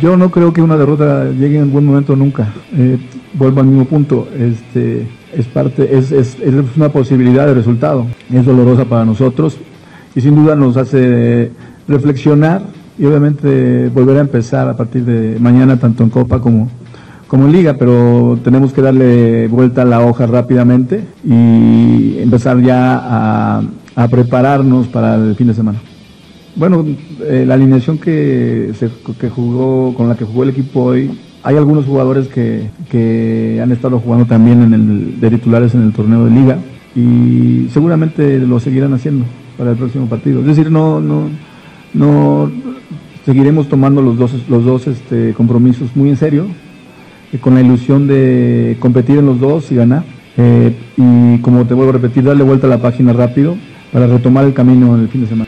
Yo no creo que una derrota llegue en buen momento nunca. Eh, vuelvo al mismo punto. Este es parte, es, es, es una posibilidad de resultado. Es dolorosa para nosotros y sin duda nos hace reflexionar y obviamente volver a empezar a partir de mañana tanto en Copa como como en Liga, pero tenemos que darle vuelta a la hoja rápidamente y empezar ya a, a prepararnos para el fin de semana. Bueno, eh, la alineación que, se, que jugó, con la que jugó el equipo hoy, hay algunos jugadores que, que han estado jugando también en el, de titulares en el torneo de liga y seguramente lo seguirán haciendo para el próximo partido. Es decir, no, no, no seguiremos tomando los dos, los dos este, compromisos muy en serio, eh, con la ilusión de competir en los dos y ganar. Eh, y como te vuelvo a repetir, darle vuelta a la página rápido para retomar el camino en el fin de semana.